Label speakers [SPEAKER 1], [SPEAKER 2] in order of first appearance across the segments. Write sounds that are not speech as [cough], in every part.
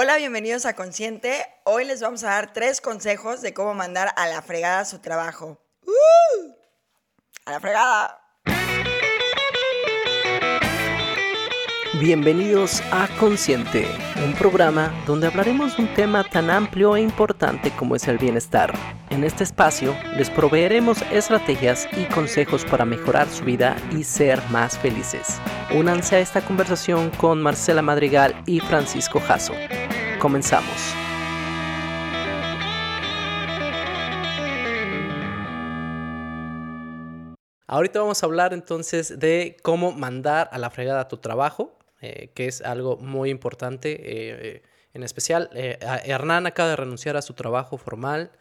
[SPEAKER 1] Hola, bienvenidos a Consciente. Hoy les vamos a dar tres consejos de cómo mandar a la fregada su trabajo. ¡Uh! ¡A la fregada!
[SPEAKER 2] Bienvenidos a Consciente, un programa donde hablaremos de un tema tan amplio e importante como es el bienestar. En este espacio les proveeremos estrategias y consejos para mejorar su vida y ser más felices. Únanse a esta conversación con Marcela Madrigal y Francisco Jasso. Comenzamos. Ahorita vamos a hablar entonces de cómo mandar a la fregada tu trabajo, eh, que es algo muy importante. Eh, en especial, eh, Hernán acaba de renunciar a su trabajo formal,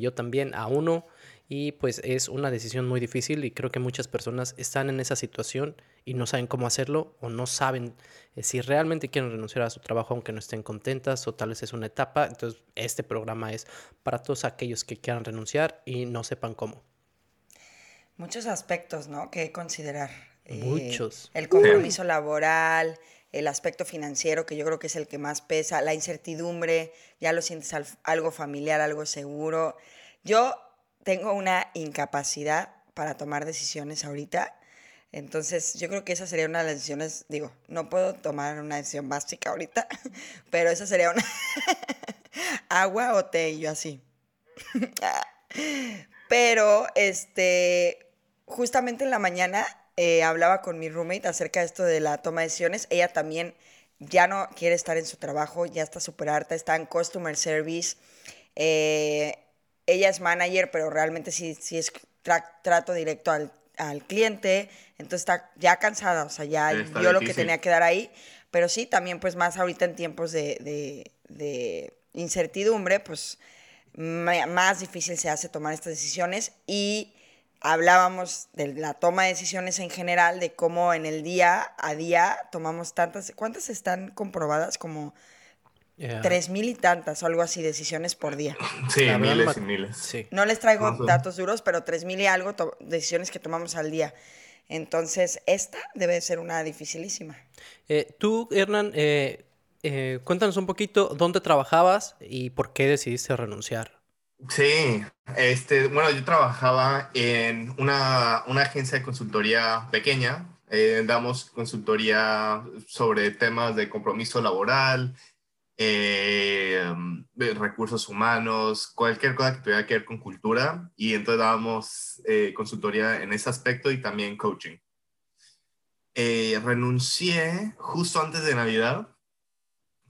[SPEAKER 2] yo también a uno, y pues es una decisión muy difícil y creo que muchas personas están en esa situación y no saben cómo hacerlo o no saben si realmente quieren renunciar a su trabajo aunque no estén contentas o tal vez es una etapa. Entonces, este programa es para todos aquellos que quieran renunciar y no sepan cómo.
[SPEAKER 1] Muchos aspectos, ¿no? Que considerar.
[SPEAKER 2] Muchos.
[SPEAKER 1] el compromiso laboral, el aspecto financiero, que yo creo que es el que más pesa, la incertidumbre, ya lo sientes algo familiar, algo seguro. Yo tengo una incapacidad para tomar decisiones ahorita. Entonces, yo creo que esa sería una de las decisiones, digo, no puedo tomar una decisión básica ahorita, [laughs] pero esa sería una [laughs] agua o té, y yo así. [laughs] pero, este, justamente en la mañana eh, hablaba con mi roommate acerca de esto de la toma de decisiones. Ella también ya no quiere estar en su trabajo, ya está súper harta, está en customer service. Eh, ella es manager, pero realmente sí, sí es trato directo al, cliente. Entonces está ya cansada, o sea, ya dio lo que tenía que dar ahí. Pero sí, también pues más ahorita en tiempos de, de incertidumbre, pues más difícil se hace tomar estas decisiones y hablábamos de la toma de decisiones en general, de cómo en el día a día tomamos tantas, ¿cuántas están comprobadas? Como tres mil y tantas o algo así decisiones por día. [laughs]
[SPEAKER 3] Sí, miles y miles.
[SPEAKER 1] No les traigo datos duros, pero tres mil y algo decisiones que tomamos al día. Entonces, esta debe ser una dificilísima.
[SPEAKER 2] Eh, tú, Hernán, eh, eh, cuéntanos un poquito dónde trabajabas y por qué decidiste renunciar.
[SPEAKER 3] Sí, este, bueno, yo trabajaba en una, una agencia de consultoría pequeña. Eh, damos consultoría sobre temas de compromiso laboral, eh, recursos humanos, cualquier cosa que tuviera que ver con cultura. Y entonces dábamos eh, consultoría en ese aspecto y también coaching. renuncié justo antes de Navidad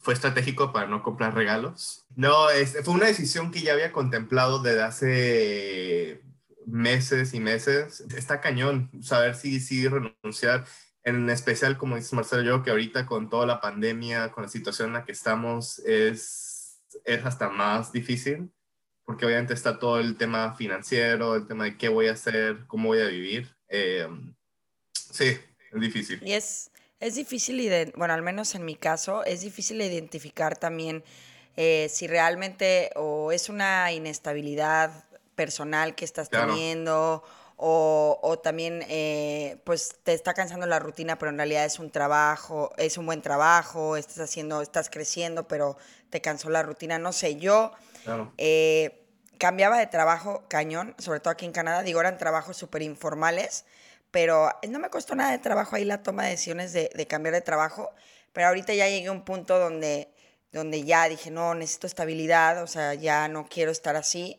[SPEAKER 3] fue estratégico para no comprar regalos. No, es, fue una decisión que ya había contemplado desde hace meses y meses. Está cañón saber si, si renunciar, en especial, como dice Marcelo, yo que ahorita con toda la pandemia, con la situación en la que estamos, es, es hasta más difícil, porque obviamente está todo el tema financiero, el tema de qué voy a hacer, cómo voy a vivir. Eh, sí, es difícil.
[SPEAKER 1] Y es, es difícil, bueno, al menos en mi caso, es difícil identificar también eh, si realmente o es una inestabilidad personal que estás teniendo o, o también eh, pues te está cansando la rutina, pero en realidad es un trabajo, es un buen trabajo, estás haciendo, estás creciendo, pero te cansó la rutina, no sé, yo eh, cambiaba de trabajo cañón, sobre todo aquí en Canadá, digo, eran trabajos súper informales, pero no me costó nada de trabajo ahí la toma de decisiones de, cambiar de trabajo, pero ahorita ya llegué a un punto donde, donde ya dije, no, necesito estabilidad, o sea, ya no quiero estar así.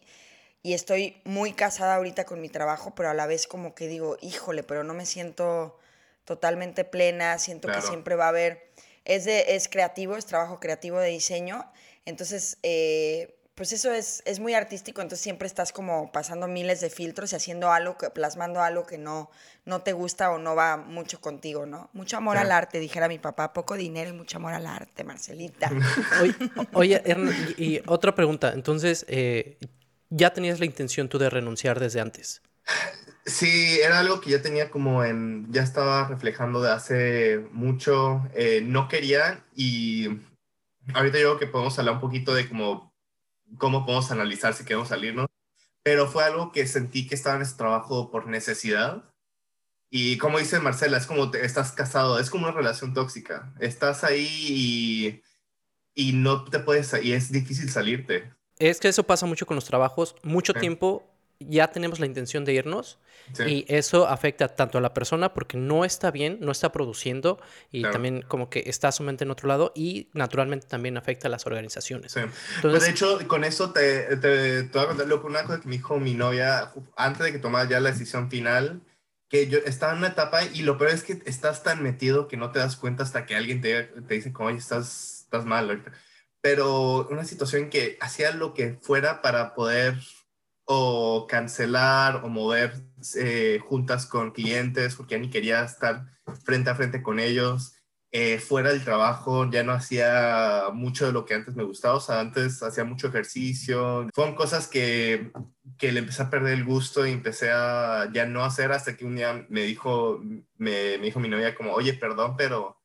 [SPEAKER 1] Y estoy muy casada ahorita con mi trabajo, pero a la vez como que digo, híjole, pero no me siento totalmente plena, siento que siempre va a haber, es, de, es creativo, es trabajo creativo de diseño, entonces eh, pues eso es, es muy artístico, entonces siempre estás como pasando miles de filtros y haciendo algo, que, plasmando algo que no, no te gusta o no va mucho contigo, ¿no? Mucho amor al arte, dijera mi papá, poco dinero y mucho amor al arte, Marcelita. [laughs]
[SPEAKER 2] Oye, y, otra pregunta, entonces, eh, ¿ya tenías la intención tú de renunciar desde antes?
[SPEAKER 3] Sí, era algo que ya tenía como en, ya estaba reflejando de hace mucho, eh, no quería y ahorita yo creo que podemos hablar un poquito de como cómo podemos analizar si queremos salirnos, pero fue algo que sentí que estaba en ese trabajo por necesidad. Y como dice Marcela, es como te, estás casado, es como una relación tóxica. Estás ahí y, y no te puedes, y es difícil salirte.
[SPEAKER 2] Es que eso pasa mucho con los trabajos, mucho tiempo ya tenemos la intención de irnos y eso afecta tanto a la persona porque no está bien, no está produciendo y también como que está su mente en otro lado y naturalmente también afecta a las organizaciones.
[SPEAKER 3] Sí. Entonces, de hecho, con eso te, te, te, voy a contar una cosa que me dijo mi novia antes de que tomara ya la decisión final, que yo estaba en una etapa y lo peor es que estás tan metido que no te das cuenta hasta que alguien te, te dice como, oye, estás, estás mal Pero una situación que hacía lo que fuera para poder o cancelar o mover eh, juntas con clientes porque ya ni quería estar frente a frente con ellos. Eh, fuera del trabajo ya no hacía mucho de lo que antes me gustaba, o sea, antes hacía mucho ejercicio. Fueron cosas que, que le empecé a perder el gusto y empecé a ya no hacer hasta que un día me dijo, me, me dijo mi novia como, oye, perdón, pero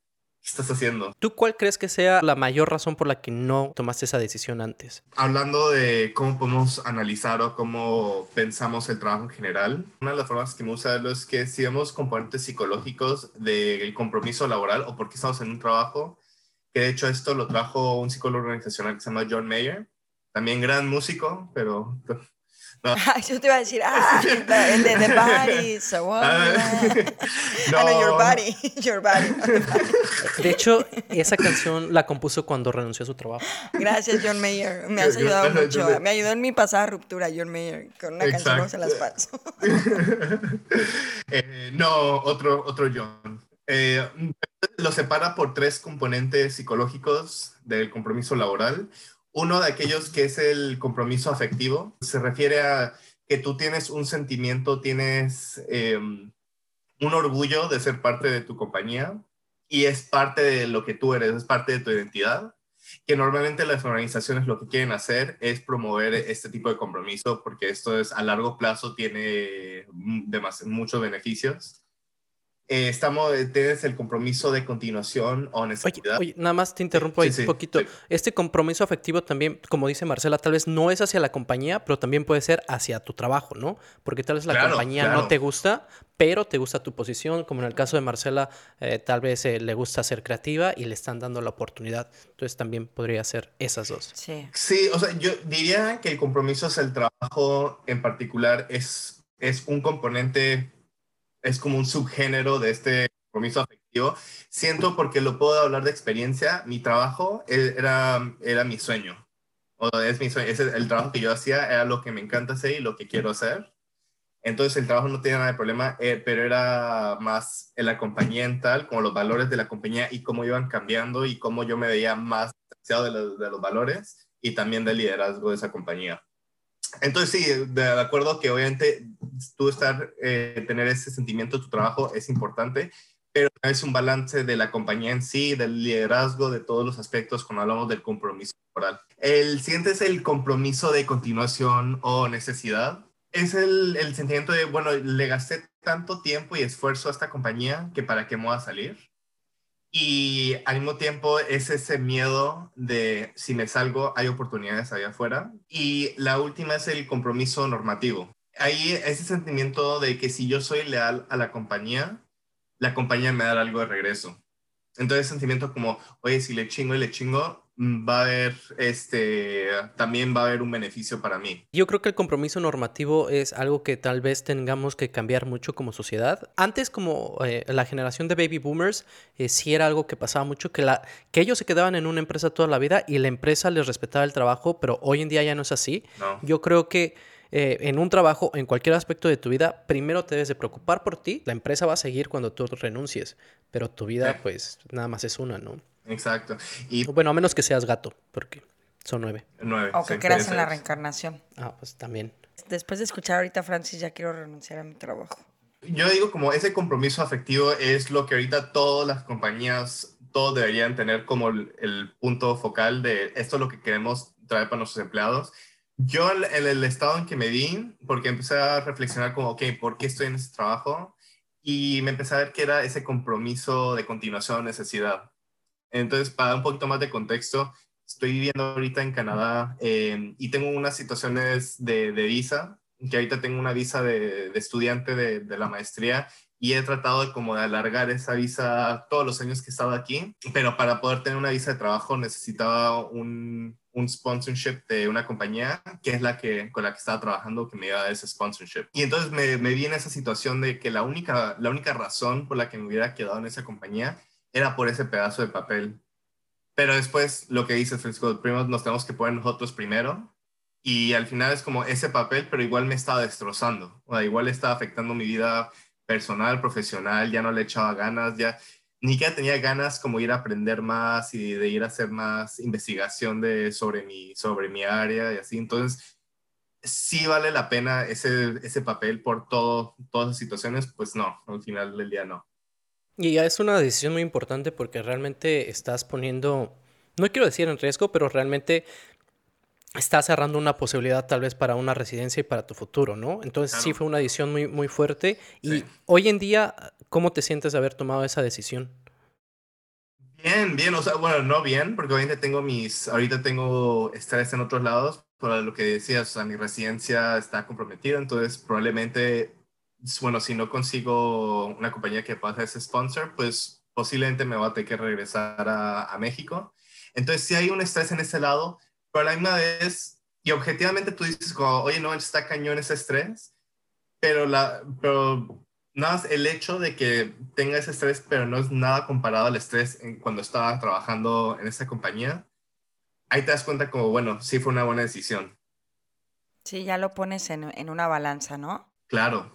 [SPEAKER 3] ¿Qué estás haciendo?
[SPEAKER 2] ¿Tú cuál crees que sea la mayor razón por la que no tomaste esa decisión antes?
[SPEAKER 3] Hablando de cómo podemos analizar o cómo pensamos el trabajo en general, una de las formas que me gusta verlo es que si vemos componentes psicológicos del compromiso laboral o por qué estamos en un trabajo, que de hecho esto lo trajo un psicólogo organizacional que se llama John Mayer, también gran músico, pero
[SPEAKER 1] no. [laughs] Yo te iba a decir, [laughs] ah, el de The Body, so what? [laughs] Ah, no. Your Body, Your Body.
[SPEAKER 2] De hecho, esa canción la compuso cuando renunció a su trabajo.
[SPEAKER 1] Gracias, John Mayer. Me has ayudado mucho. Me ayudó en mi pasada ruptura, John Mayer, con una canción no se las paso.
[SPEAKER 3] eh, no, otro, otro John. Eh, lo separa por tres componentes psicológicos del compromiso laboral. Uno de aquellos que es el compromiso afectivo, se refiere a que tú tienes un sentimiento, tienes em, un orgullo de ser parte de tu compañía y es parte de lo que tú eres, es parte de tu identidad, que normalmente las organizaciones lo que quieren hacer es promover este tipo de compromiso porque esto es a largo plazo, tiene muchos beneficios eh, estamos, eh, tienes el compromiso de continuación o necesidad.
[SPEAKER 2] Oye, nada más te interrumpo ahí un poquito. Este compromiso afectivo también, como dice Marcela, tal vez no es hacia la compañía, pero también puede ser hacia tu trabajo, ¿no? Porque tal vez la compañía no te gusta, pero te gusta tu posición, como en el caso de Marcela, eh, tal vez le gusta ser creativa y le están dando la oportunidad. Entonces también podría ser esas dos.
[SPEAKER 1] Sí.
[SPEAKER 3] Sí, o sea, yo diría que el compromiso hacia el trabajo en particular es, es un componente es como un subgénero de este compromiso afectivo. Siento porque lo puedo hablar de experiencia, mi trabajo e, era, era mi sueño. O es mi sueño, es el, trabajo que yo hacía, era lo que me encanta hacer y lo que quiero hacer. Entonces el trabajo no tenía nada de problema, eh, pero era más en la compañía en tal, como los valores de la compañía y cómo iban cambiando y cómo yo me veía más de los, de los valores y también del liderazgo de esa compañía. Entonces sí, de acuerdo que obviamente tú estar, eh, tener ese sentimiento de tu trabajo es importante, pero es un balance de la compañía en sí, del liderazgo, de todos los aspectos cuando hablamos del compromiso laboral. El siguiente es el compromiso de continuación o necesidad. Es el, el sentimiento de, bueno, le gasté tanto tiempo y esfuerzo a esta compañía que para qué me voy a salir. Y al mismo tiempo es ese miedo de si me salgo hay oportunidades allá afuera. Y la última es el compromiso normativo. Ahí ese sentimiento de que si yo soy leal a la compañía, la compañía me da algo de regreso. Entonces sentimiento como, oye, si le chingo y le chingo, va a haber, este, también va a haber un beneficio para mí.
[SPEAKER 2] Yo creo que el compromiso normativo es algo que tal vez tengamos que cambiar mucho como sociedad. Antes, como eh, la generación de baby boomers, eh, sí era algo que pasaba mucho, que, la, que ellos se quedaban en una empresa toda la vida y la empresa les respetaba el trabajo, pero hoy en día ya no es así. Yo creo que eh, en un trabajo, en cualquier aspecto de tu vida, primero te debes de preocupar por ti. La empresa va a seguir cuando tú renuncies, pero tu vida, pues, nada más es una, ¿no?
[SPEAKER 3] Exacto.
[SPEAKER 2] Y... Bueno, a menos que seas gato, porque son nueve.
[SPEAKER 3] Nueve.
[SPEAKER 1] O que creas en la reencarnación.
[SPEAKER 2] Ah, pues también.
[SPEAKER 1] Después de escuchar ahorita Francis, ya quiero renunciar a mi trabajo.
[SPEAKER 3] Yo digo como ese compromiso afectivo es lo que ahorita todas las compañías, todos deberían tener como el, punto focal de esto es lo que queremos traer para nuestros empleados. Yo en el estado en que me di, porque empecé a reflexionar como, ok, ¿por qué estoy en ese trabajo? Y me empecé a ver que era ese compromiso de continuación, necesidad. Entonces, para dar un poquito más de contexto, estoy viviendo ahorita en Canadá eh, y tengo unas situaciones de, visa, que ahorita tengo una visa de, estudiante de, la maestría y he tratado de como de alargar esa visa todos los años que he estado aquí, pero para poder tener una visa de trabajo necesitaba un, un sponsorship de una compañía que es la que con la que estaba trabajando que me iba a ese sponsorship. Y entonces me, me vi en esa situación de que la única, la única razón por la que me hubiera quedado en esa compañía era por ese pedazo de papel. Pero después lo que dice Francisco, primero nos tenemos que poner nosotros primero y al final es como ese papel, pero igual me estaba destrozando, o sea, igual estaba afectando mi vida personal, profesional, ya no le echaba ganas, ya ni que tenía ganas como ir a aprender más y de ir a hacer más investigación de, sobre, mi, sobre mi área y así. Entonces, sí vale la pena ese, ese papel por todo, todas las situaciones, pues no, al final del día no.
[SPEAKER 2] Y ya es una decisión muy importante porque realmente estás poniendo, no quiero decir en riesgo, pero realmente está cerrando una posibilidad tal vez para una residencia y para tu futuro, ¿no? Entonces sí fue una decisión muy, muy fuerte. Y hoy en día, ¿cómo te sientes de haber tomado esa decisión?
[SPEAKER 3] Bien, bien, o sea, bueno, no bien, porque obviamente tengo mis, ahorita tengo estrés en otros lados, por lo que decías, o sea, mi residencia está comprometida, entonces probablemente, bueno, si no consigo una compañía que pueda ese sponsor, pues posiblemente me va a tener que regresar a, a México. Entonces, si hay un estrés en ese lado, pero a la misma vez, y objetivamente tú dices como, oye, no, está cañón ese estrés, pero, la, pero nada más el hecho de que tenga ese estrés, pero no es nada comparado al estrés en cuando estaba trabajando en esa compañía, ahí te das cuenta como, bueno, sí fue una buena decisión.
[SPEAKER 1] Sí, ya lo pones en, en una balanza, ¿no?
[SPEAKER 3] Claro.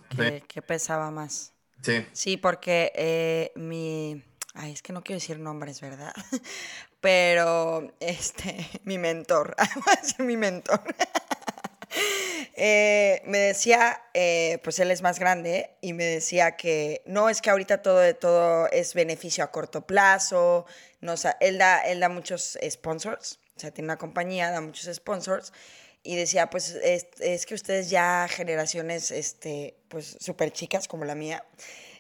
[SPEAKER 1] Que, pesaba más.
[SPEAKER 3] Sí.
[SPEAKER 1] Sí, porque eh, mi... Ay, es que no quiero decir nombres, ¿verdad? [laughs] pero [laughs] este, mi mentor, [laughs] mi mentor, [laughs] eh, me decía, eh, pues él es más grande y me decía que no es que ahorita todo todo es beneficio a corto plazo, no, él, da, él da muchos sponsors, o sea, tiene una compañía, da muchos sponsors y decía, pues es, es que ustedes ya generaciones, este, pues súper chicas como la mía,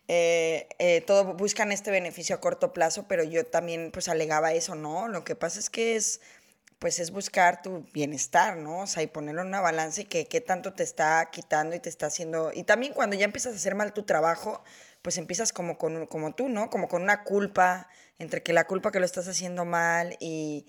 [SPEAKER 1] eh, eh, todo buscan este beneficio a corto plazo, pero yo también pues alegaba eso, ¿no? Lo que pasa es que es, pues es buscar tu bienestar, ¿no? O sea, y ponerlo en una balanza y que qué tanto te está quitando y te está haciendo... Y también cuando ya empiezas a hacer mal tu trabajo, pues empiezas como, con, como tú, ¿no? Como con una culpa, entre que la culpa que lo estás haciendo mal y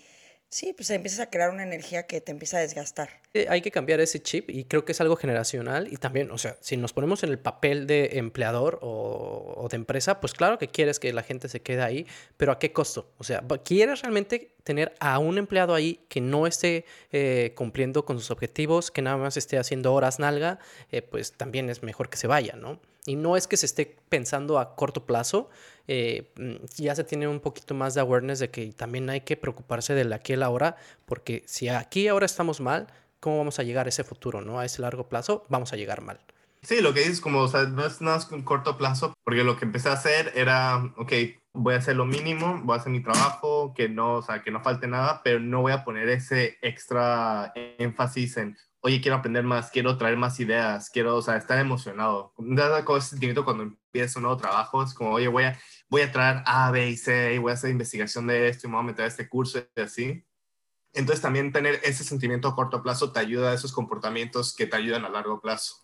[SPEAKER 1] Sí, pues empiezas a crear una energía que te empieza a desgastar.
[SPEAKER 2] Hay que cambiar ese chip y creo que es algo generacional y también, o sea, si nos ponemos en el papel de empleador o, de empresa, pues claro que quieres que la gente se quede ahí, pero ¿a qué costo? O sea, ¿quieres realmente tener a un empleado ahí que no esté eh, cumpliendo con sus objetivos, que nada más esté haciendo horas nalga? Eh, pues también es mejor que se vaya, ¿no? Y no es que se esté pensando a corto plazo, eh, mm, ya se tiene un poquito más de awareness de que también hay que preocuparse de aquí a la hora, porque si aquí ahora estamos mal, ¿cómo vamos a llegar a ese futuro, no? A ese largo plazo, vamos a llegar mal.
[SPEAKER 3] Sí, lo que dices, como, o sea, no es nada un corto plazo, porque lo que empecé a hacer era, ok, voy a hacer lo mínimo, voy a hacer mi trabajo, que no, o sea, que no falte nada, pero no voy a poner ese extra énfasis en, oye, quiero aprender más, quiero traer más ideas, quiero, o sea, estar emocionado. Nada con ese sentimiento cuando empiezo un nuevo trabajo, es como, oye, voy a, voy a traer A, B y C, y voy a hacer investigación de esto, y me voy a meter a este curso y así. Entonces también tener ese sentimiento a corto plazo te ayuda a esos comportamientos que te ayudan a largo plazo.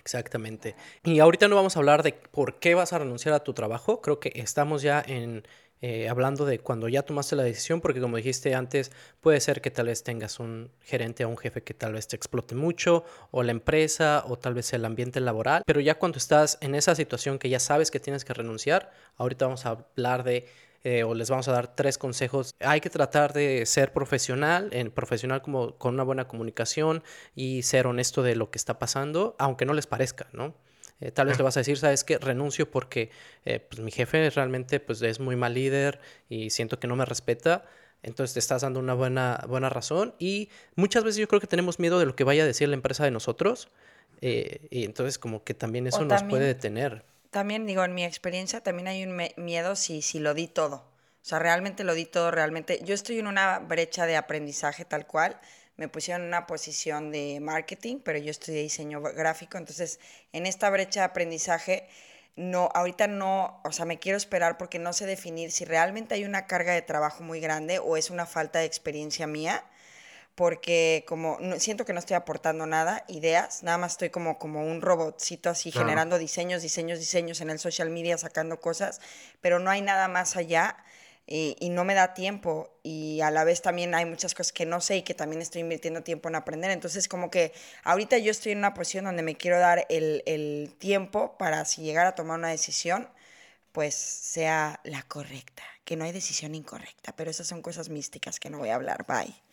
[SPEAKER 2] Exactamente. Y ahorita no vamos a hablar de por qué vas a renunciar a tu trabajo. Creo que estamos ya en, eh, hablando de cuando ya tomaste la decisión, porque como dijiste antes, puede ser que tal vez tengas un gerente o un jefe que tal vez te explote mucho, o la empresa, o tal vez el ambiente laboral, pero ya cuando estás en esa situación que ya sabes que tienes que renunciar, ahorita vamos a hablar de eh, o les vamos a dar tres consejos. Hay que tratar de ser profesional, en profesional como con una buena comunicación y ser honesto de lo que está pasando, aunque no les parezca, ¿no? Eh, tal vez le vas a decir, sabes que renuncio porque eh, pues, mi jefe realmente pues, es muy mal líder y siento que no me respeta. Entonces te estás dando una buena, buena razón. Y muchas veces yo creo que tenemos miedo de lo que vaya a decir la empresa de nosotros. Eh, y entonces como que también eso nos puede detener.
[SPEAKER 1] También digo, en mi experiencia también hay un miedo si, si lo di todo. O sea, realmente lo di todo, realmente. Yo estoy en una brecha de aprendizaje tal cual me pusieron en una posición de marketing, pero yo estudié diseño gráfico, entonces en esta brecha de aprendizaje no, ahorita no, o sea, me quiero esperar porque no sé definir si realmente hay una carga de trabajo muy grande o es una falta de experiencia mía, porque como siento que no estoy aportando nada, ideas, nada más estoy como, como un robotcito así generando diseños, diseños, diseños en el social media, sacando cosas, pero no hay nada más allá y, y, no me da tiempo y a la vez también hay muchas cosas que no sé y que también estoy invirtiendo tiempo en aprender. Entonces como que ahorita yo estoy en una posición donde me quiero dar el, el tiempo para si llegar a tomar una decisión, pues sea la correcta, que no hay decisión incorrecta, pero esas son cosas místicas que no voy a hablar. Bye.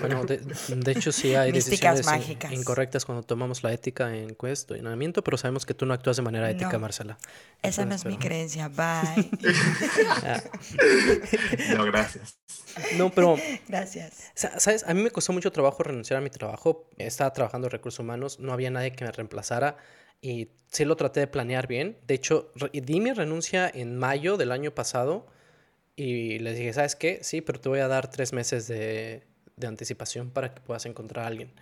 [SPEAKER 2] Bueno, de, hecho sí hay decisiones incorrectas cuando tomamos la ética en cuestionamiento, pero sabemos que tú no actúas de manera ética, Marcela.
[SPEAKER 1] Esa no es mi creencia, bye. [laughs]
[SPEAKER 3] no, gracias.
[SPEAKER 2] No, pero...
[SPEAKER 1] Gracias.
[SPEAKER 2] ¿Sabes? A mí me costó mucho trabajo renunciar a mi trabajo. Estaba trabajando en recursos humanos, no había nadie que me reemplazara y sí lo traté de planear bien. De hecho, di mi renuncia en mayo del año pasado y les dije, ¿sabes qué? Sí, pero te voy a dar tres meses de de anticipación para que puedas encontrar a alguien.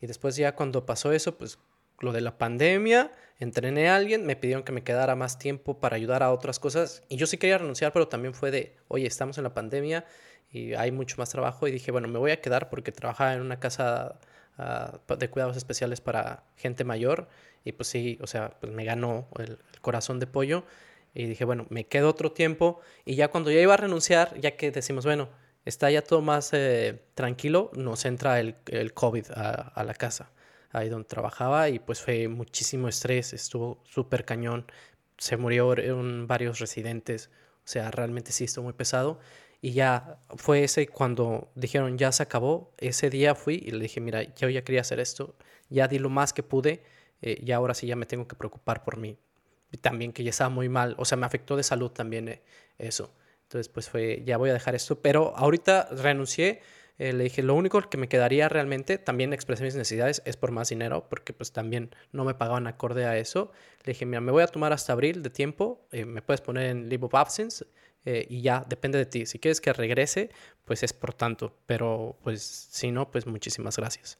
[SPEAKER 2] Y después ya cuando pasó eso, pues lo de la pandemia, entrené a alguien, me pidieron que me quedara más tiempo para ayudar a otras cosas y yo sí quería renunciar, pero también fue de, oye, estamos en la pandemia y hay mucho más trabajo y dije, bueno, me voy a quedar porque trabajaba en una casa ah, de cuidados especiales para gente mayor y pues sí, o sea, pues me ganó el, el corazón de pollo y dije, bueno, me quedo otro tiempo y ya cuando ya iba a renunciar, ya que decimos, bueno, está ya todo más eh, tranquilo, nos entra el, COVID a, la casa, ahí donde trabajaba, y pues fue muchísimo estrés, estuvo súper cañón, se murieron varios residentes, o sea, realmente sí estuvo muy pesado. Y ya fue ese cuando dijeron ya se acabó, ese día fui y le dije, mira, yo ya quería hacer esto, ya di lo más que pude, eh, y ahora sí ya me tengo que preocupar por mí. también que ya estaba muy mal, o sea, me afectó de salud también eh, eso. Entonces, pues fue, ya voy a dejar esto. Pero ahorita renuncié. Eh, le dije, lo único que me quedaría realmente, también expresé mis necesidades, es por más dinero, porque pues también no me pagaban acorde a eso. Le dije, mira, me voy a tomar hasta abril de tiempo, eh, me puedes poner en leave of absence eh, y ya, depende de ti. Si quieres que regrese, pues es por tanto, pero pues si no, pues muchísimas gracias.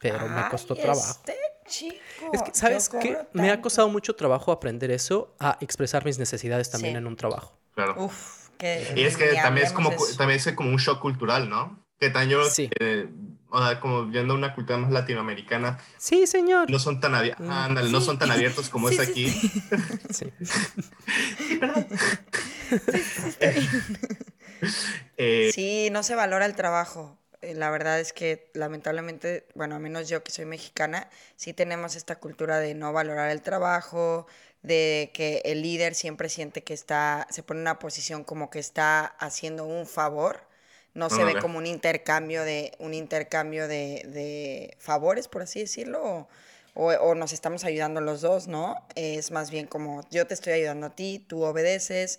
[SPEAKER 2] Pero me costó trabajo.
[SPEAKER 1] Este chico,
[SPEAKER 2] es que, ¿sabes qué? Me ha costado mucho trabajo aprender eso, a expresar mis necesidades también en un trabajo.
[SPEAKER 1] Uf, que
[SPEAKER 3] y es que también es, como, también es como un shock cultural, ¿no? Que también sí. Eh, o sea, como viendo una cultura más latinoamericana.
[SPEAKER 2] Sí, señor.
[SPEAKER 3] No son tan, mm. no son tan abiertos como es aquí. [laughs] Sí.
[SPEAKER 1] Eh, sí, no se valora el trabajo. Eh, la verdad es que lamentablemente, bueno, a menos yo que soy mexicana, sí tenemos esta cultura de no valorar el trabajo, de que el líder siempre siente que está, se pone en una posición como que está haciendo un favor, no se ve como un intercambio de, un intercambio de, de favores, por así decirlo, o, o, nos estamos ayudando los dos, ¿no? Es más bien como yo te estoy ayudando a ti, tú obedeces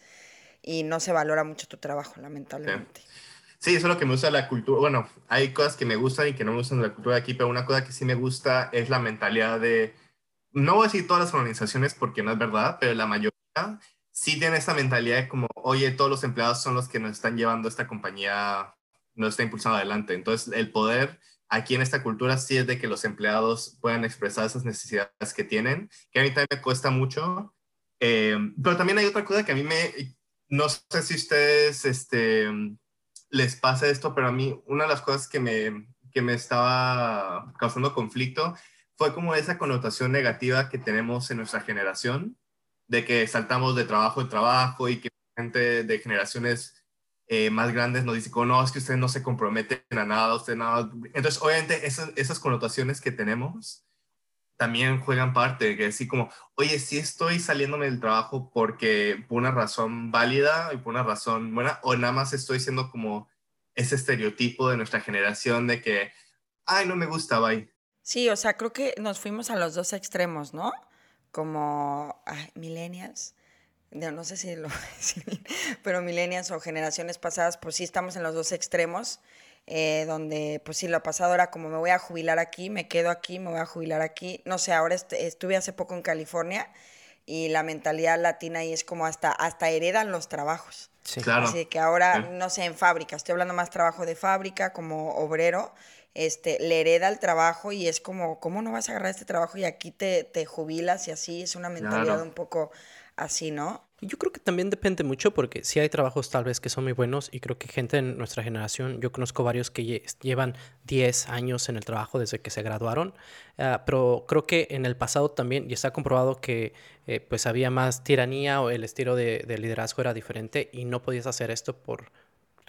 [SPEAKER 1] y no se valora mucho tu trabajo, lamentablemente.
[SPEAKER 3] Sí, eso es lo que me gusta de la cultura. Bueno, hay cosas que me gustan y que no me gustan de la cultura de aquí, pero una cosa que sí me gusta es la mentalidad de no voy a decir todas las organizaciones porque no es verdad, pero la mayoría sí tienen esta mentalidad de como, oye, todos los empleados son los que nos están llevando esta compañía, nos está impulsando adelante. Entonces, el poder aquí en esta cultura sí es de que los empleados puedan expresar esas necesidades que tienen, que a mí también me cuesta mucho. Eh, pero también hay otra cosa que a mí me, no sé si ustedes este, les pasa esto, pero a mí una de las cosas que me, que me estaba causando conflicto fue como esa connotación negativa que tenemos en nuestra generación, de que saltamos de trabajo en trabajo y que gente de generaciones eh, más grandes nos dice, no, es que ustedes no se comprometen a nada, usted nada. Entonces, obviamente, esas, esas connotaciones que tenemos también juegan parte, que así como, oye, sí estoy saliéndome del trabajo porque por una razón válida y por una razón buena, o nada más estoy siendo como ese estereotipo de nuestra generación de que, ay, no me gusta, bye.
[SPEAKER 1] Sí, o sea, creo que nos fuimos a los dos extremos, ¿no? Como millennials, no, sé si lo [laughs] pero millennials o generaciones pasadas, pues sí estamos en los dos extremos, eh, donde pues sí, lo pasado era como me voy a jubilar aquí, me quedo aquí, me voy a jubilar aquí. No sé, ahora estuve hace poco en California y la mentalidad latina ahí es como hasta, hasta heredan los trabajos.
[SPEAKER 3] Sí. Claro.
[SPEAKER 1] Así que ahora, no sé, en fábrica, estoy hablando más trabajo de fábrica como obrero, este, le hereda el trabajo y es como, ¿cómo no vas a agarrar este trabajo y aquí te, te jubilas y así? Es una mentalidad un poco así, ¿no?
[SPEAKER 2] Yo creo que también depende mucho porque sí hay trabajos tal vez que son muy buenos y creo que gente en nuestra generación, yo conozco varios que llevan 10 años en el trabajo desde que se graduaron, ah, pero creo que en el pasado también, y está comprobado que eh, pues había más tiranía o el estilo de liderazgo era diferente y no podías hacer esto por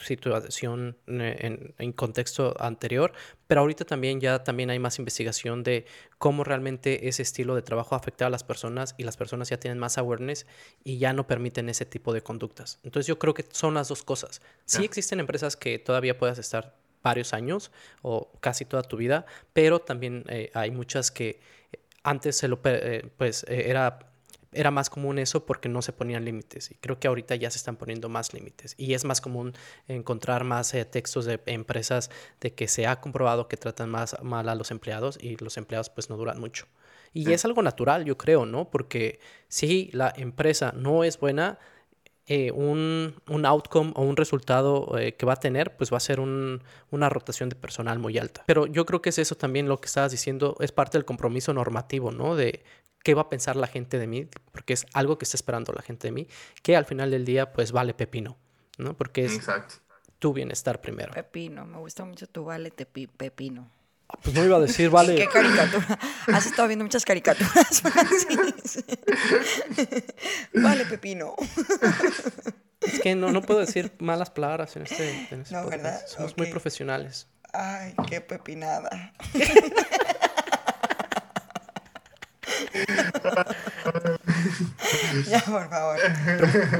[SPEAKER 2] situación eh, en, contexto anterior, pero ahorita también ya también hay más investigación de cómo realmente ese estilo de trabajo afecta a las personas y las personas ya tienen más awareness y ya no permiten ese tipo de conductas. Entonces yo creo que son las dos cosas. Sí existen empresas que todavía puedas estar varios años o casi toda tu vida, pero también eh, hay muchas que antes se lo eh, pues era era más común eso porque no se ponían límites y creo que ahorita ya se están poniendo más límites y es más común encontrar más eh, textos de empresas de que se ha comprobado que tratan más mal a los empleados y los empleados pues no duran mucho. Y es algo natural, yo creo, ¿no? Porque si la empresa no es buena, eh, un, un, outcome o un resultado eh, que va a tener, pues va a ser un, una rotación de personal muy alta. Pero yo creo que es eso también lo que estabas diciendo, es parte del compromiso normativo, ¿no? De qué va a pensar la gente de mí, porque es algo que está esperando la gente de mí, que al final del día pues vale pepino, ¿no? Porque es tu bienestar primero.
[SPEAKER 1] Pepino, me gusta mucho tu vale pepino.
[SPEAKER 2] Ah, pues no iba a decir, vale. [laughs]
[SPEAKER 1] ¿Qué caricatura? Has estado viendo muchas caricaturas, [laughs] vale, Pepino.
[SPEAKER 2] Es que no, no puedo decir malas palabras en este, en este no, ¿verdad? Somos muy profesionales.
[SPEAKER 1] Ay, qué pepinada. [laughs] [laughs] ya, por favor.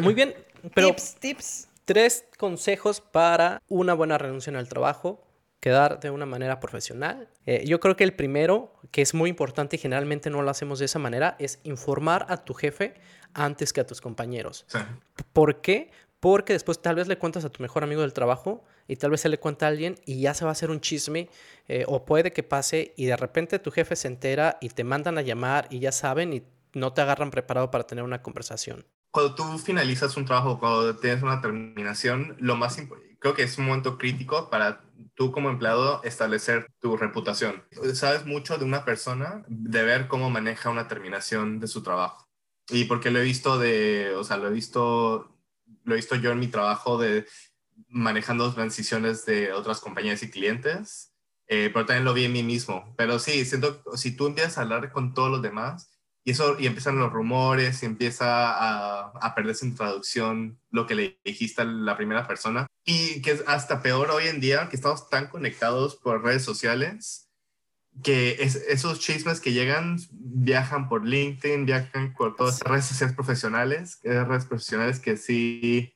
[SPEAKER 2] muy bien. Pero
[SPEAKER 1] tips, tips.
[SPEAKER 2] Tres consejos para una buena renuncia en el trabajo. Quedar de una manera profesional. Eh, yo creo que el primero, que es muy importante y generalmente no lo hacemos de esa manera, es informar a tu jefe antes que a tus compañeros. ¿Por qué? Porque después tal vez le cuentas a tu mejor amigo del trabajo y tal vez se le cuenta a alguien y ya se va a hacer un chisme eh, o puede que pase y de repente tu jefe se entera y te mandan a llamar y ya saben y no te agarran preparado para tener una conversación.
[SPEAKER 3] Cuando tú finalizas un trabajo, cuando tienes una terminación, lo más creo que es un momento crítico para tú como empleado establecer tu reputación. Sabes mucho de una persona de ver cómo maneja una terminación de su trabajo. Y porque lo he visto de, o sea, lo he visto lo he visto yo en mi trabajo de manejando transiciones de otras compañías y clientes, eh, pero también lo vi en mí mismo. Pero sí, siento, si tú empiezas a hablar con todos los demás y eso y empiezan los rumores y empieza a, a perderse en traducción lo que le dijiste a la primera persona y que es hasta peor hoy en día que estamos tan conectados por redes sociales que es, esos chismes que llegan viajan por LinkedIn, viajan por todas las redes sociales profesionales, redes profesionales que sí,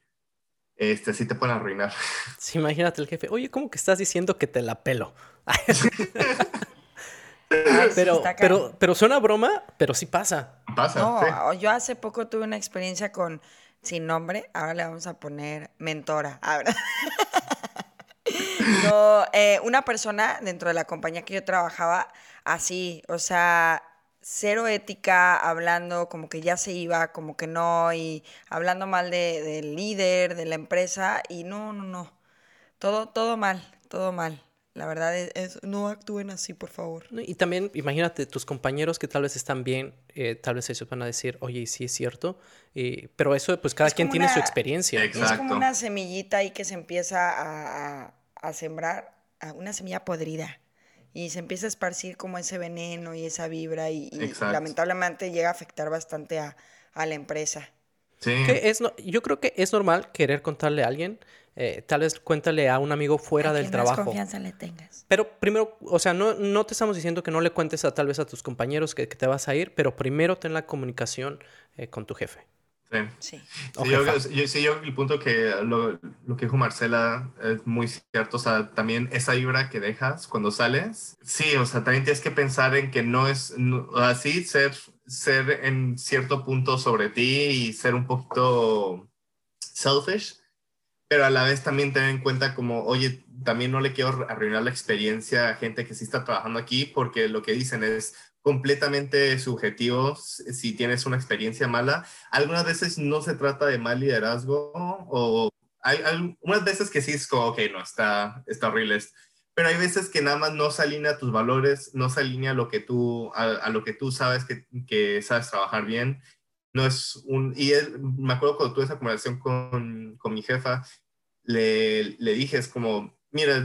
[SPEAKER 3] este, sí te pueden arruinar. [laughs]
[SPEAKER 2] Sí, imagínate el jefe, oye, ¿cómo que estás diciendo que te la pelo? [laughs] pero, pero, pero suena broma, pero sí pasa.
[SPEAKER 3] Pasa.
[SPEAKER 1] No, yo hace poco tuve una experiencia con, sin nombre, ahora le vamos a poner mentora. Ahora. [laughs] No, eh, una persona dentro de la compañía que yo trabajaba, así, o sea, cero ética, hablando como que ya se iba, como que no, y hablando mal de, del líder, de la empresa, y no, no, no. Todo, todo mal, todo mal. La verdad es, no actúen así, por favor.
[SPEAKER 2] Y también, imagínate, tus compañeros que tal vez están bien, eh, tal vez ellos van a decir, oye, sí es cierto, pero eso, pues cada quien tiene su experiencia.
[SPEAKER 1] Es como una semillita ahí que se empieza a a sembrar una semilla podrida y se empieza a esparcir como ese veneno y esa vibra y, lamentablemente llega a afectar bastante a, la empresa.
[SPEAKER 2] Sí. es, yo creo que es normal querer contarle a alguien, eh, tal vez cuéntale a un amigo fuera del trabajo. Más
[SPEAKER 1] confianza le tengas.
[SPEAKER 2] Pero primero, o sea, no, no te estamos diciendo que no le cuentes a tal vez a tus compañeros que, que te vas a ir, pero primero ten la comunicación eh, con tu jefe.
[SPEAKER 3] Sí. Sí. yo, el punto que lo, lo, que dijo Marcela es muy cierto, o sea, también esa vibra que dejas cuando sales, sí, o sea, también tienes que pensar en que no es así, ser, ser en cierto punto sobre ti y ser un poquito selfish, pero a la vez también tener en cuenta como, oye, también no le quiero arruinar la experiencia a gente que sí está trabajando aquí, porque lo que dicen es, completamente subjetivo si tienes una experiencia mala. Algunas veces no se trata de mal liderazgo o hay, algunas veces que sí es como, ok, no, está, está horrible. Pero hay veces que nada más no se alinea tus valores, no se alinea lo que tú, a, lo que tú sabes que, que, sabes trabajar bien. no es un, y él, me acuerdo cuando tuve esa conversación con, con mi jefa, le, le dije, es como, mira,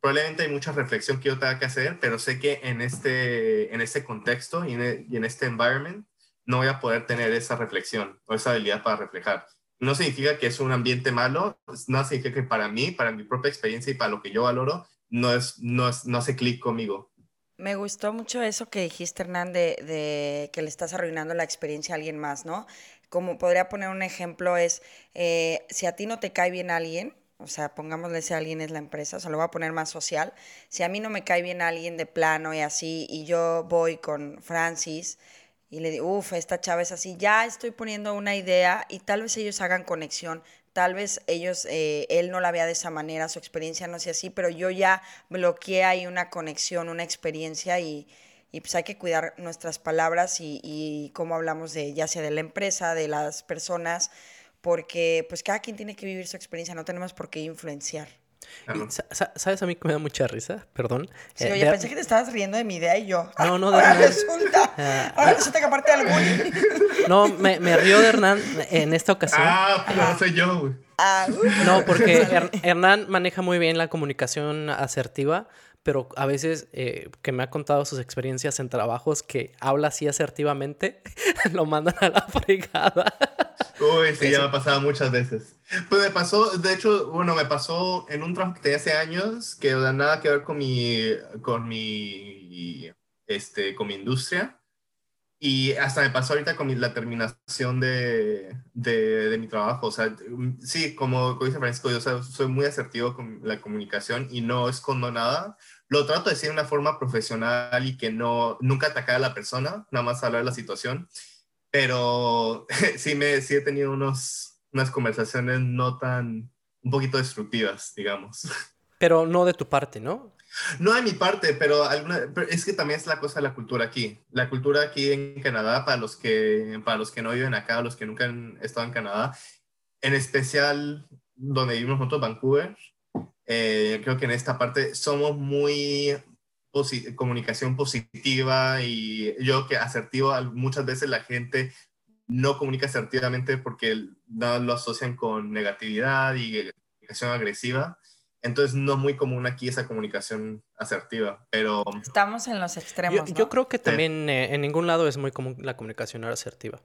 [SPEAKER 3] probablemente hay mucha reflexión que yo tenga que hacer, pero sé que en este, en este contexto y en, y en este environment no voy a poder tener esa reflexión o esa habilidad para reflejar. No significa que es un ambiente malo, no significa que para mí, para mi propia experiencia y para lo que yo valoro, no, es, no, es, no hace clic conmigo.
[SPEAKER 1] Me gustó mucho eso que dijiste, Hernán, de, de, que le estás arruinando la experiencia a alguien más, ¿no? Como podría poner un ejemplo es, eh, si a ti no te cae bien alguien, o sea, pongámosle si alguien es la empresa, o sea, lo voy a poner más social, si a mí no me cae bien alguien de plano y así, y yo voy con Francis y le digo, uff, esta chava es así, ya estoy poniendo una idea y tal vez ellos hagan conexión, tal vez ellos, eh, él no la vea de esa manera, su experiencia no sea así, pero yo ya bloqueé ahí una conexión, una experiencia y, y pues hay que cuidar nuestras palabras y, y cómo hablamos de, ya sea de la empresa, de las personas, porque pues cada quien tiene que vivir su experiencia, no tenemos por qué influenciar.
[SPEAKER 2] ¿Sabes a mí que me da mucha risa? Perdón.
[SPEAKER 1] Sí, eh, oye, pensé que te estabas riendo de mi idea y yo.
[SPEAKER 2] No, no, [laughs] de
[SPEAKER 1] ahora resulta. Ah, ahora resulta que aparte del bullying. [laughs]
[SPEAKER 2] No, me, me, río de Hernán en esta ocasión.
[SPEAKER 3] Ah, pero no soy yo, güey.
[SPEAKER 1] Ah,
[SPEAKER 2] no, porque [laughs] Hernán maneja muy bien la comunicación asertiva, pero a veces eh, que me ha contado sus experiencias en trabajos que habla así asertivamente, [laughs] lo mandan a la fregada.
[SPEAKER 3] Uy, sí, ya me ha pasado muchas veces. Pues me pasó, de hecho, bueno, me pasó en un trabajo que tenía hace años, que no nada que ver con mi, con mi, este, con mi industria. Y hasta me pasó ahorita con la terminación de, de, de, mi trabajo. O sea, sí, como, dice Francisco, yo soy muy asertivo con la comunicación y no escondo nada. Lo trato de decir de una forma profesional y que no, nunca atacar a la persona, nada más hablar de la situación pero [laughs] sí, me, sí he tenido unos, unas conversaciones no tan, un poquito destructivas, digamos.
[SPEAKER 2] Pero no de tu parte, ¿no?
[SPEAKER 3] No de mi parte, pero, es que también es la cosa de la cultura aquí. La cultura aquí en Canadá, para los que, para los que no viven acá, los que nunca han estado en Canadá, en especial donde vivimos nosotros, Vancouver, eh, creo que en esta parte somos muy comunicación positiva y yo que asertivo, muchas veces la gente no comunica asertivamente porque lo asocian con negatividad y comunicación agresiva. Entonces no es muy común aquí esa comunicación asertiva, pero...
[SPEAKER 1] Estamos en los extremos.
[SPEAKER 2] Yo, creo que también eh, en ningún lado es muy común la comunicación asertiva.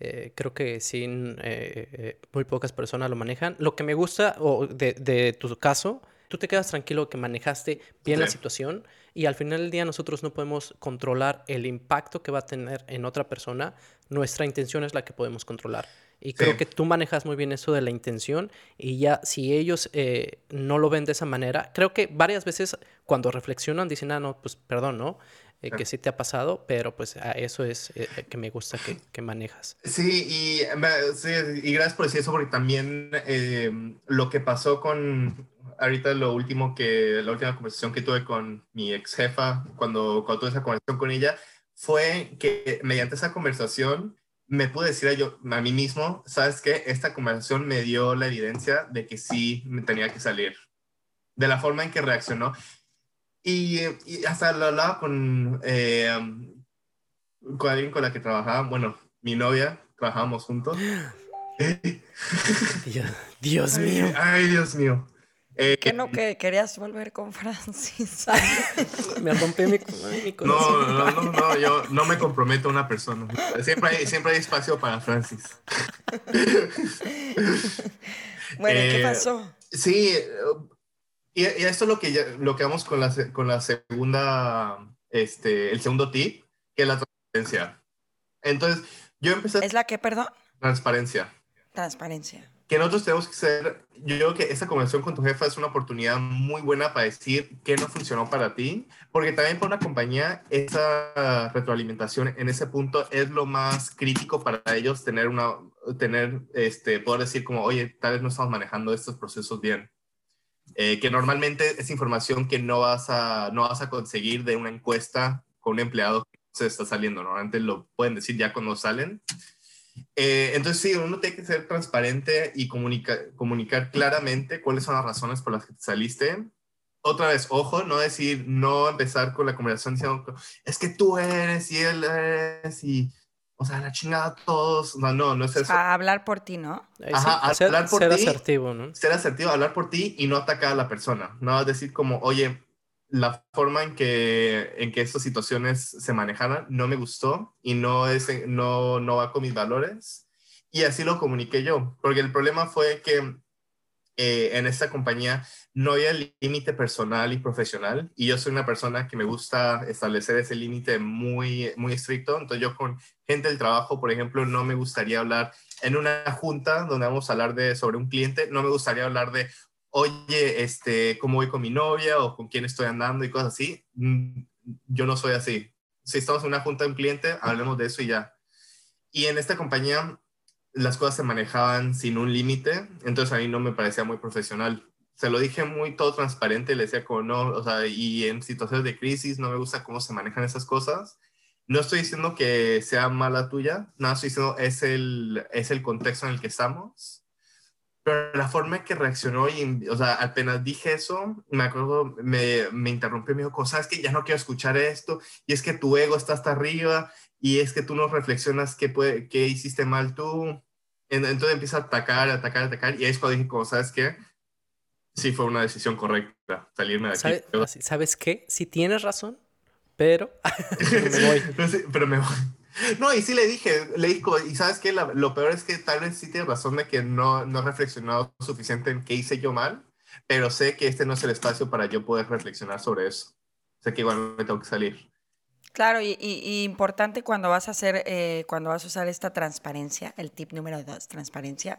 [SPEAKER 2] Eh, creo que sí, eh, muy pocas personas lo manejan. Lo que me gusta o de, de tu caso tú te quedas tranquilo que manejaste bien la situación y al final del día nosotros no podemos controlar el impacto que va a tener en otra persona. Nuestra intención es la que podemos controlar. Y creo que tú manejas muy bien eso de la intención y ya si ellos eh, no lo ven de esa manera, creo que varias veces cuando reflexionan dicen, ah, no, pues perdón, ¿no? Eh, que sí te ha pasado, pero pues eso es eh, que me gusta que, que manejas.
[SPEAKER 3] Sí y, sí, y gracias por decir eso, porque también lo que pasó con, ahorita lo último que, la última conversación que tuve con mi ex jefa, cuando, cuando tuve esa conversación con ella, fue que mediante esa conversación me pude decir a, yo, a mí mismo, ¿sabes qué? Esta conversación me dio la evidencia de que sí me tenía que salir, de la forma en que reaccionó. Y, y hasta lo hablaba con, eh, con alguien con la que trabajaba, bueno, mi novia, trabajábamos juntos.
[SPEAKER 2] Dios, [gasps] [laughs] Dios mío.
[SPEAKER 3] Ay, Dios mío.
[SPEAKER 1] Eh, ¿Qué no que querías volver con Francis?
[SPEAKER 2] me rompí mi,
[SPEAKER 3] mi no, no, no, no, yo no me comprometo a una persona. Siempre hay, siempre hay espacio para Francis. [laughs]
[SPEAKER 1] bueno, ¿qué eh, pasó?
[SPEAKER 3] Sí, y, esto es lo que, lo que vamos con la, con la segunda, este, el segundo tip, que es la transparencia. Entonces, yo empecé...
[SPEAKER 1] ¿Es la que, perdón?
[SPEAKER 3] Transparencia.
[SPEAKER 1] Transparencia
[SPEAKER 3] que nosotros tenemos que ser, yo creo que esta conversación con tu jefa es una oportunidad muy buena para decir qué no funcionó para ti, porque también para una compañía esa retroalimentación en ese punto es lo más crítico para ellos tener una, tener, este, poder decir como, oye, tal vez no estamos manejando estos procesos bien. Eh, que normalmente es información que no vas, a, no vas a conseguir de una encuesta con un empleado que se está saliendo. Normalmente lo pueden decir ya cuando salen. Eh, entonces, sí, uno tiene que ser transparente y comunicar claramente cuáles son las razones por las que te saliste. Otra vez, ojo, no decir, no empezar con la conversación diciendo, es que tú eres y él es y o sea, la chingada todos, no, no, no es eso.
[SPEAKER 1] A hablar por ti, ¿no?
[SPEAKER 3] Ajá, hablar por
[SPEAKER 2] ser
[SPEAKER 3] ti.
[SPEAKER 2] asertivo, ¿no?
[SPEAKER 3] Ser asertivo, hablar por ti y no atacar a la persona. No decir como, oye, la forma en que, en que estas situaciones se manejaran no me gustó y no, es, no, no va con mis valores. Y así lo comuniqué yo, porque el problema fue que eh, en esta compañía no había límite personal y profesional y yo soy una persona que me gusta establecer ese límite muy, muy estricto. Entonces yo con gente del trabajo, por ejemplo, no me gustaría hablar en una junta donde vamos a hablar de, sobre un cliente, no me gustaría hablar de, oye, este, ¿cómo voy con mi novia o con quién estoy andando y cosas así? Mm, yo no soy así. Si estamos en una junta de un cliente, hablemos de eso y ya. Y en esta compañía las cosas se manejaban sin un límite, entonces a mí no me parecía muy profesional. Se lo dije muy todo transparente, le decía como no, o sea, y en situaciones de crisis no me gusta cómo se manejan esas cosas. No estoy diciendo que sea mala tuya, nada, estoy diciendo es el, es el contexto en el que estamos. Pero la forma en que reaccionó, y, o sea, apenas dije eso, me acuerdo, me, me interrumpió, me dijo, sabes que ya no quiero escuchar esto, y es que tu ego está hasta arriba, y es que tú no reflexionas qué, puede, qué hiciste mal tú, entonces empieza a atacar, atacar, atacar. Y ahí es cuando dije, como, ¿sabes qué? Sí, fue una decisión correcta salirme de aquí.
[SPEAKER 2] ¿Sabes qué? Sí tienes razón, pero [laughs] [laughs] me voy.
[SPEAKER 3] pero me voy. [laughs] No, y sí le dije, le dije, y sabes qué, lo peor es que tal vez sí tienes razón de que no, no he reflexionado suficiente en qué hice yo mal, pero sé que este no es el espacio para yo poder reflexionar sobre eso. Sé que igual me tengo que salir.
[SPEAKER 1] Claro, y, importante cuando vas a hacer, eh, cuando vas a usar esta transparencia, el tip número dos, transparencia,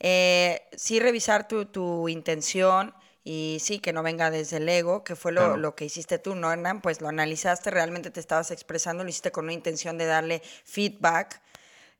[SPEAKER 1] eh, sí revisar tu, tu, intención y sí, que no venga desde el ego, que fue lo, lo que hiciste tú, ¿no, Hernán? Pues lo analizaste, realmente te estabas expresando, lo hiciste con una intención de darle feedback,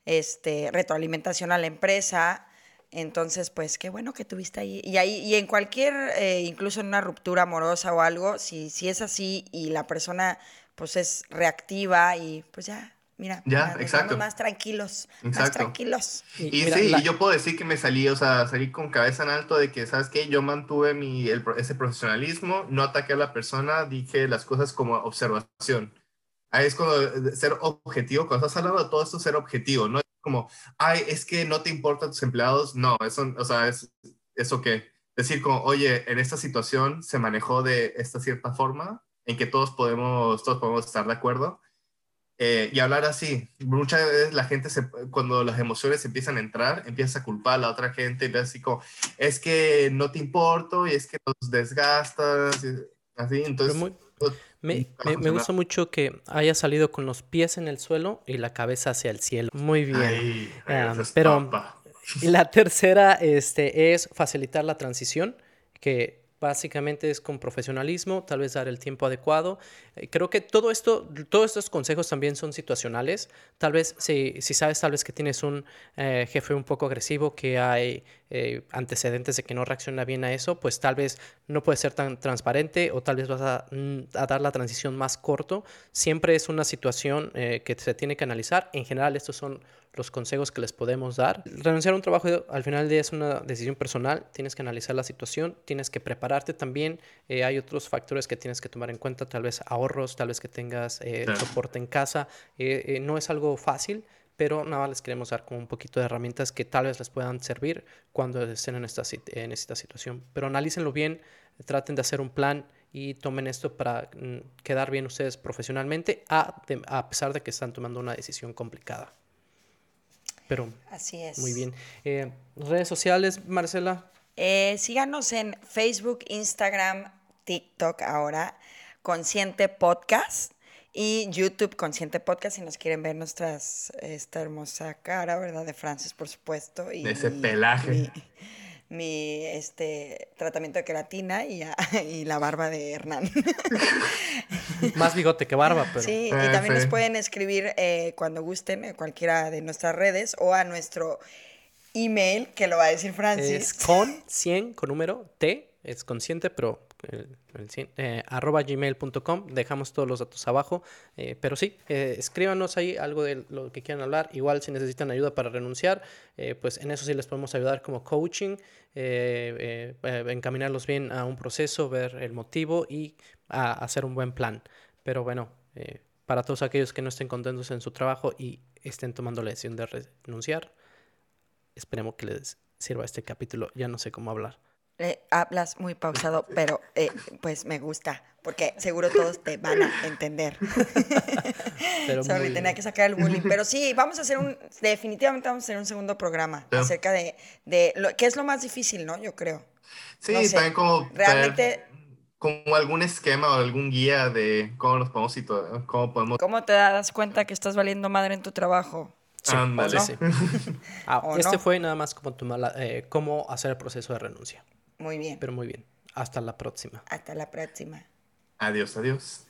[SPEAKER 1] este, retroalimentación a la empresa, entonces, pues qué bueno que tuviste ahí. Y ahí, y en cualquier, eh, incluso en una ruptura amorosa o algo, si, si es así y la persona pues es reactiva y pues ya, mira,
[SPEAKER 3] ya, exacto.
[SPEAKER 1] más tranquilos, más tranquilos.
[SPEAKER 3] Y, sí, y yo puedo decir que me salí, o sea, salí con cabeza en alto de que, ¿sabes qué? Yo mantuve mi, ese profesionalismo, no ataqué a la persona, dije las cosas como observación. Ahí es cuando eh, ser objetivo, cuando estás hablando de todo esto, ser objetivo, no es como, ay, es que no te importan tus empleados, no, eso, o sea, es eso que decir como, oye, en esta situación se manejó de esta cierta forma, en que todos podemos, todos podemos estar de acuerdo. Eh, y hablar así. Muchas veces la gente, se, cuando las emociones empiezan a entrar, empieza a culpar a la otra gente, y así como, es que no te importo y es que nos desgastas, así. Entonces,
[SPEAKER 2] pues, me, me, gusta mucho que haya salido con los pies en el suelo y la cabeza hacia el cielo. Muy bien. Ah, pero [laughs] la tercera este, es facilitar la transición, que Básicamente es con profesionalismo, tal vez dar el tiempo adecuado. Eh, creo que todo esto, todos estos consejos también son situacionales. Tal vez si, sabes, tal vez que tienes un eh, jefe un poco agresivo, que hay eh, antecedentes de que no reacciona bien a eso, pues tal vez no puede ser tan transparente o tal vez vas a, mm, a dar la transición más corto. Siempre es una situación que se tiene que analizar. En general, estos son los consejos que les podemos dar. Renunciar a un trabajo al final del día es una decisión personal, tienes que analizar la situación, tienes que prepararte también, eh, hay otros factores que tienes que tomar en cuenta, tal vez ahorros, tal vez que tengas eh, soporte en casa, eh, no es algo fácil, pero nada les queremos dar como un poquito de herramientas que tal vez les puedan servir cuando estén en esta, en esta situación. Pero analícenlo bien, traten de hacer un plan y tomen esto para mm, quedar bien ustedes profesionalmente, a, a pesar de que están tomando una decisión complicada. Pero,
[SPEAKER 1] Así es.
[SPEAKER 2] Muy bien. Eh, redes sociales, Marcela.
[SPEAKER 1] Eh, síganos en Facebook, Instagram, TikTok ahora, Consciente Podcast y YouTube Consciente Podcast si nos quieren ver nuestras esta hermosa cara, ¿verdad? De Francis, por supuesto.
[SPEAKER 3] Y, ese pelaje
[SPEAKER 1] mi este tratamiento de queratina y, [laughs] y la barba de Hernán. [laughs] [laughs]
[SPEAKER 2] Más bigote que barba, pero.
[SPEAKER 1] Sí, y ah, también nos pueden escribir eh, cuando gusten en cualquiera de nuestras redes o a nuestro email, que lo va a decir Francis.
[SPEAKER 2] Es con 100 con número T, es consciente, pero eh, arroba gmail.com, dejamos todos los datos abajo, eh, pero sí, eh, escríbanos ahí algo de lo que quieran hablar, igual si necesitan ayuda para renunciar, pues en eso sí les podemos ayudar como coaching, encaminarlos bien a un proceso, ver el motivo y a hacer un buen plan. Pero bueno, para todos aquellos que no estén contentos en su trabajo y estén tomando la decisión de renunciar. Esperemos que les sirva este capítulo. Ya no sé cómo hablar.
[SPEAKER 1] Eh, hablas muy pausado, pero eh, pues me gusta, porque seguro todos te van a entender. pero [laughs] Sorry, tenía que sacar el bullying. Pero sí, [laughs] vamos a hacer un, definitivamente vamos a hacer un segundo programa acerca de, de lo, qué es lo más difícil, ¿no? Yo creo.
[SPEAKER 3] Sí, también como... Realmente... Como algún esquema o algún guía de cómo nos podemos, cómo podemos...
[SPEAKER 1] ¿Cómo te das cuenta que estás valiendo madre en tu trabajo?
[SPEAKER 2] Sí, sí, [laughs] ah, este fue nada más como eh, cómo hacer el proceso de renuncia.
[SPEAKER 1] Muy bien.
[SPEAKER 2] Pero muy bien. Hasta la próxima.
[SPEAKER 1] Hasta la próxima.
[SPEAKER 3] Adiós, adiós.